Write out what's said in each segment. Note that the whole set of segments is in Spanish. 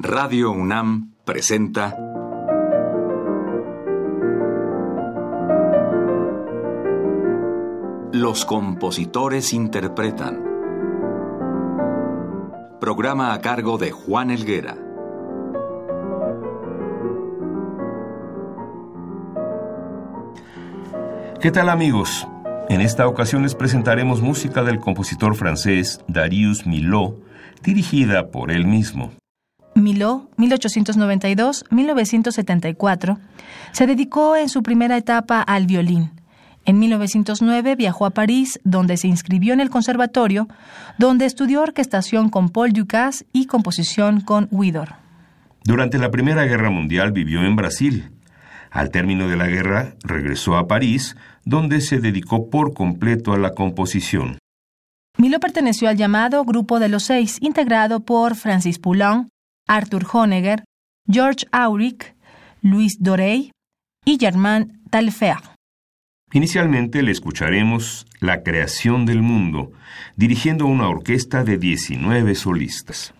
Radio UNAM presenta Los compositores interpretan. Programa a cargo de Juan Elguera. ¿Qué tal amigos? En esta ocasión les presentaremos música del compositor francés Darius Milhaud, dirigida por él mismo. Milhaud, 1892-1974, se dedicó en su primera etapa al violín. En 1909 viajó a París, donde se inscribió en el conservatorio, donde estudió orquestación con Paul Dukas y composición con Widor. Durante la Primera Guerra Mundial vivió en Brasil. Al término de la guerra regresó a París, donde se dedicó por completo a la composición. Milhaud perteneció al llamado Grupo de los Seis, integrado por Francis Poulenc, Arthur Honegger, George Auric, Louis Dorey y Germain Talfer. Inicialmente le escucharemos La creación del mundo, dirigiendo una orquesta de 19 solistas.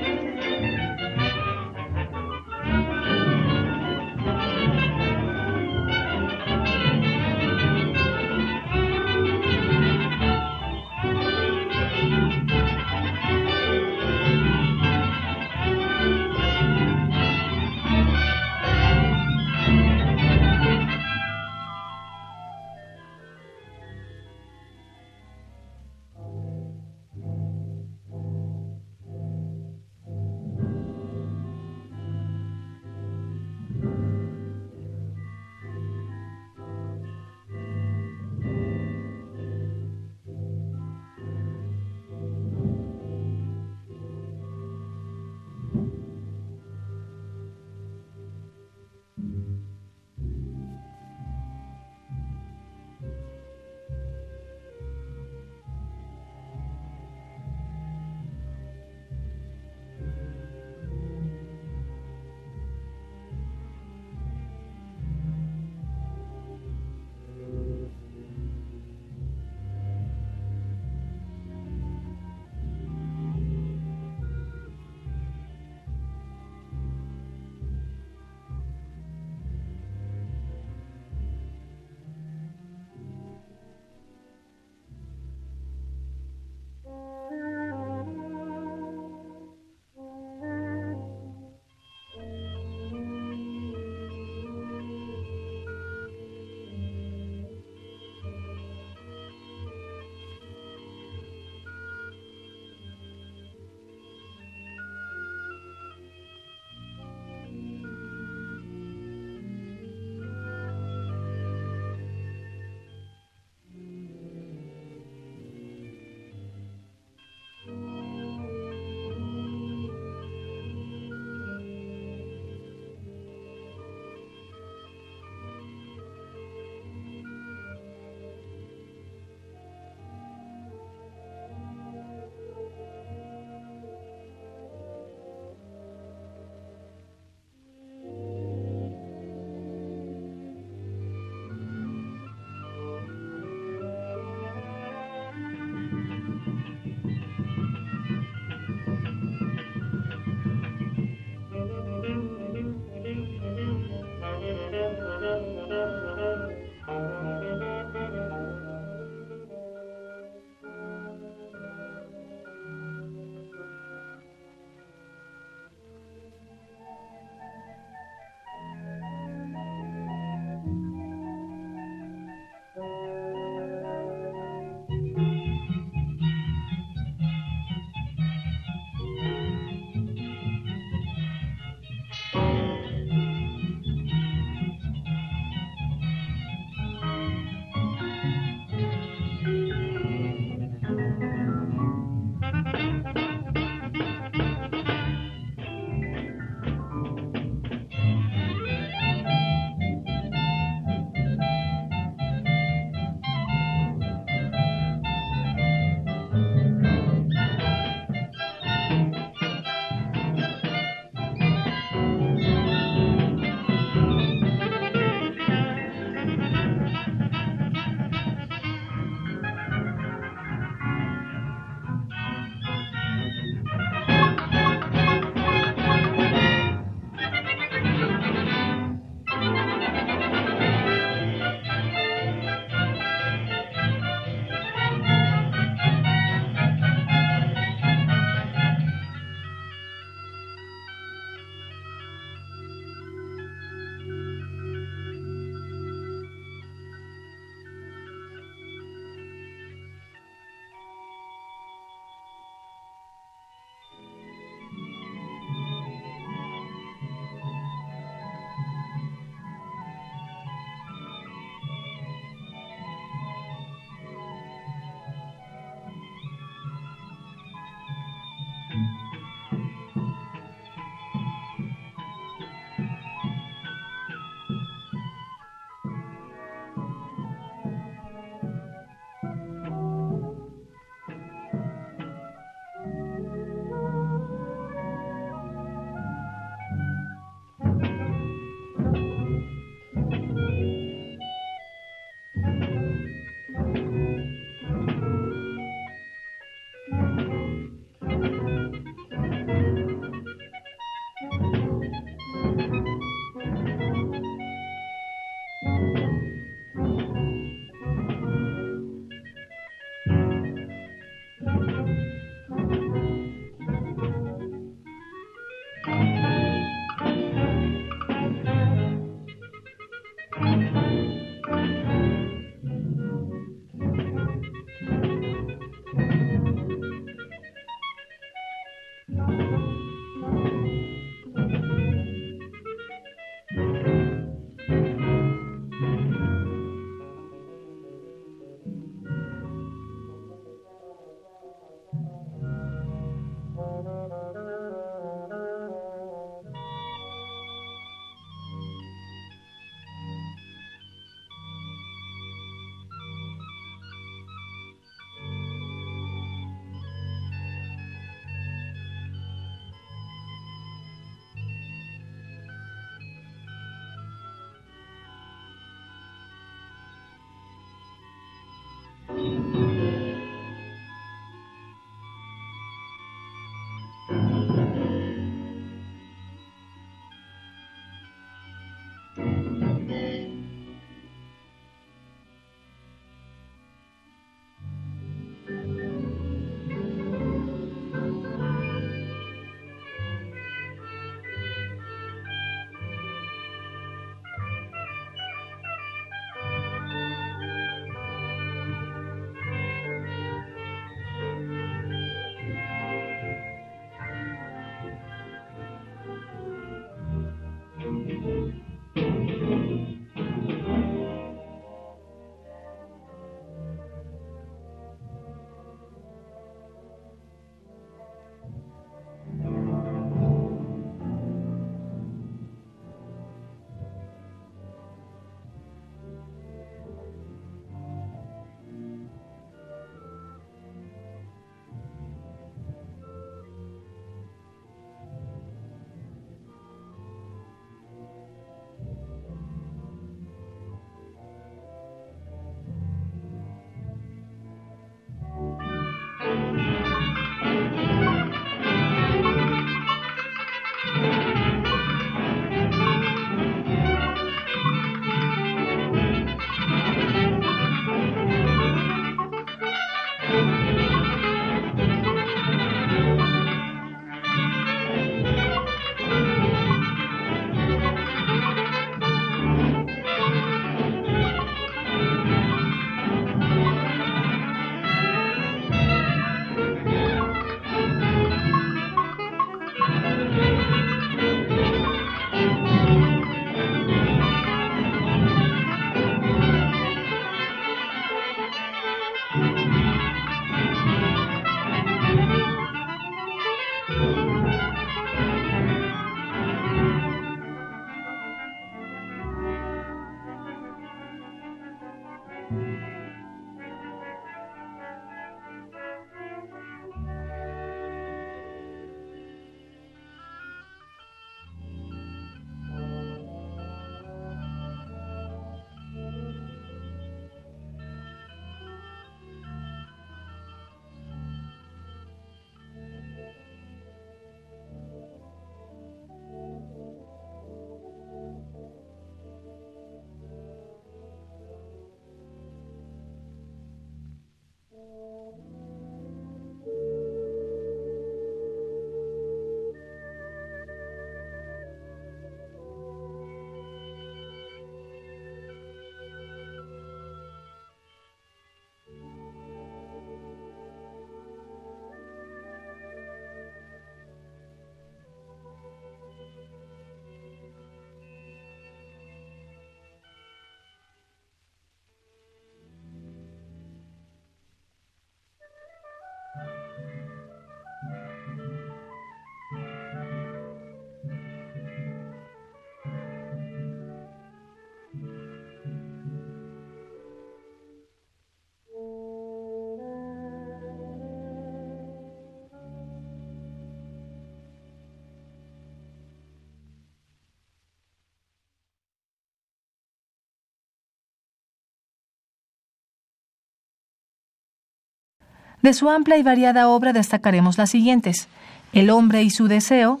De su amplia y variada obra destacaremos las siguientes: El hombre y su deseo,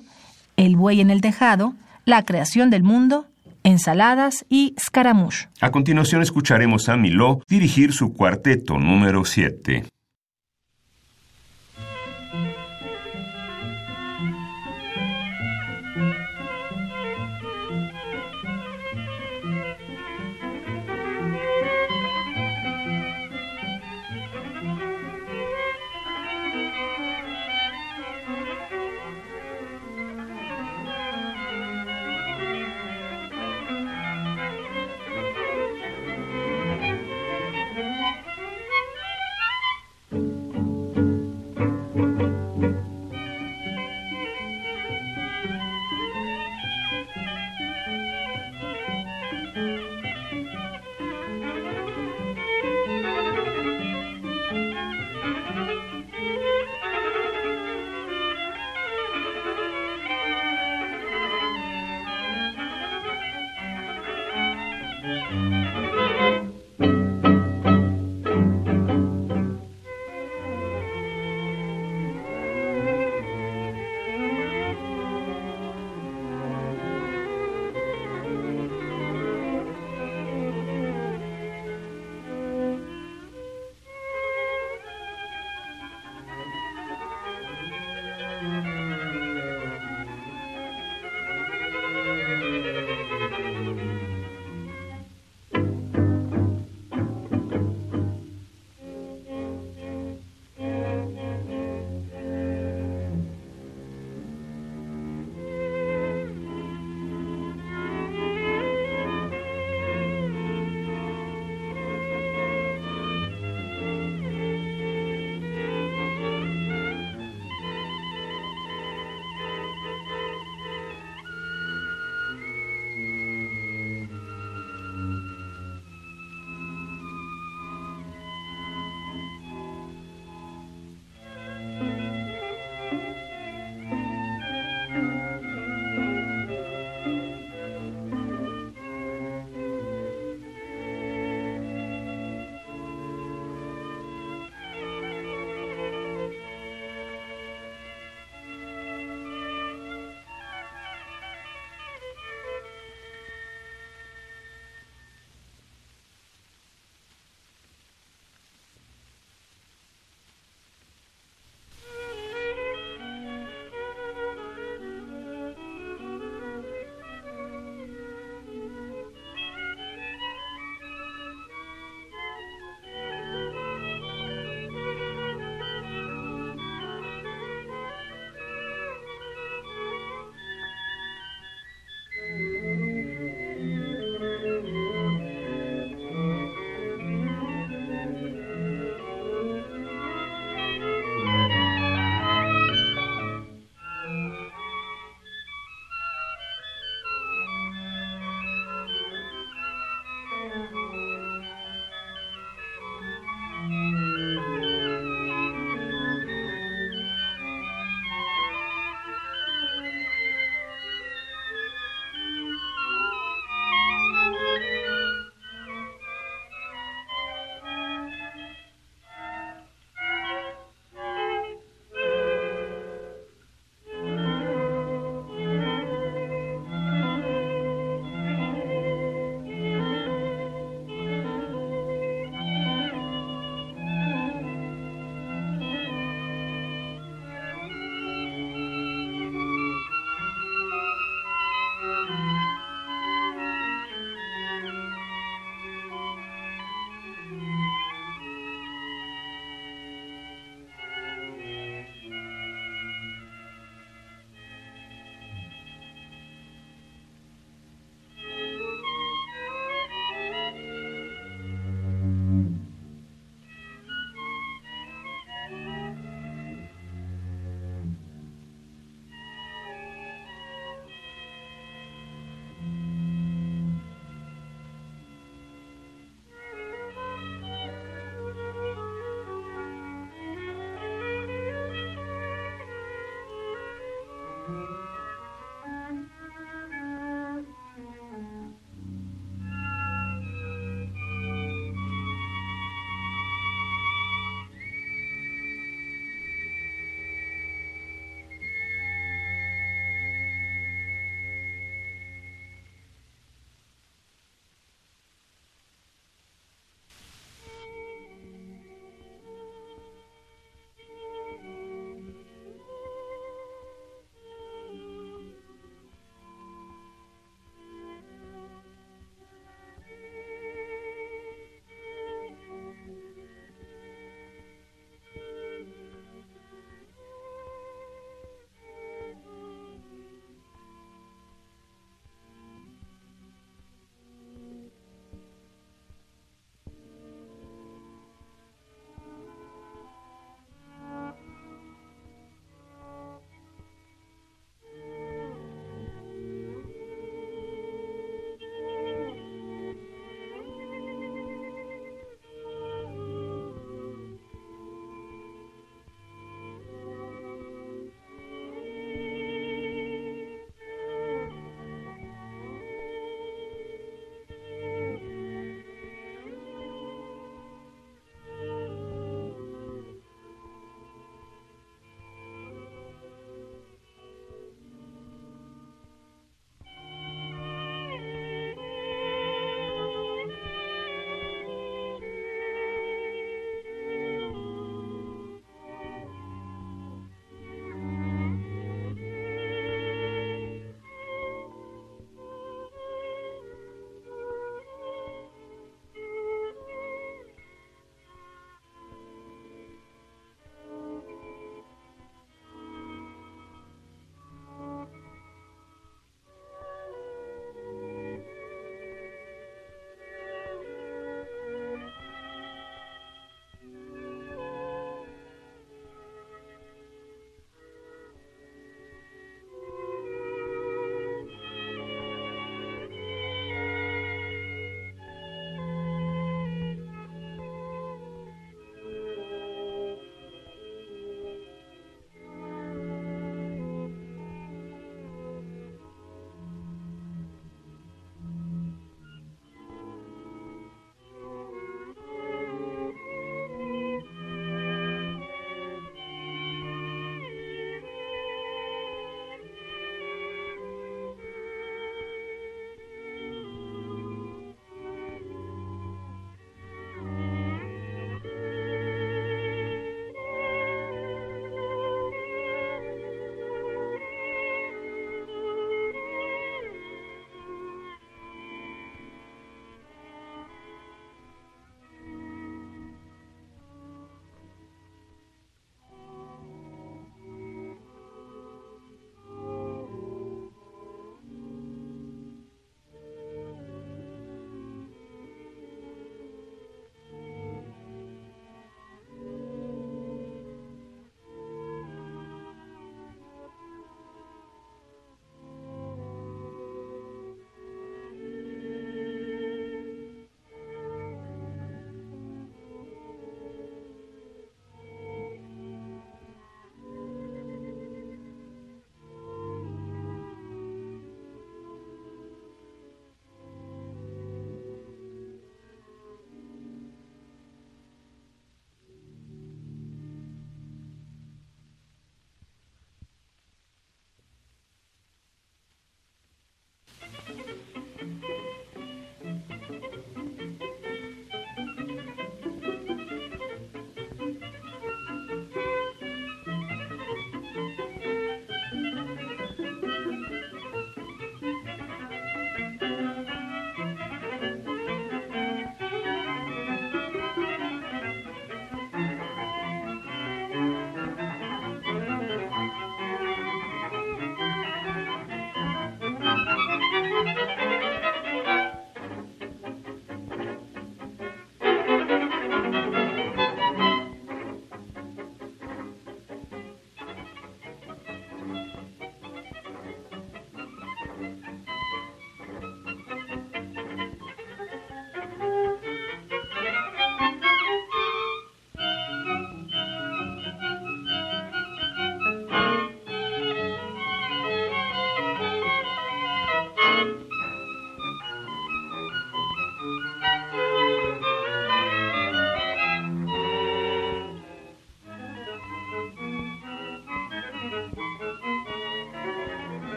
El buey en el tejado, La creación del mundo, Ensaladas y Scaramouche. A continuación escucharemos a Miló dirigir su cuarteto número 7.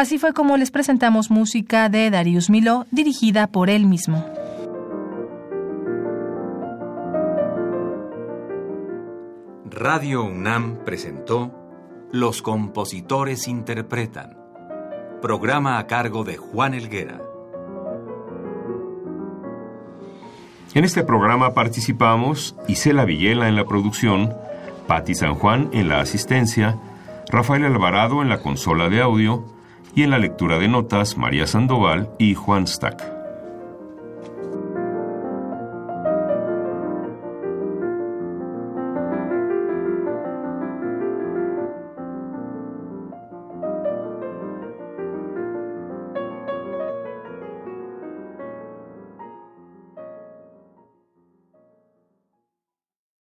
Así fue como les presentamos música de Darius Miló, dirigida por él mismo. Radio UNAM presentó Los compositores interpretan, programa a cargo de Juan Elguera. En este programa participamos Isela Villela en la producción, Patti San Juan en la asistencia, Rafael Alvarado en la consola de audio y en la lectura de notas María Sandoval y Juan Stack.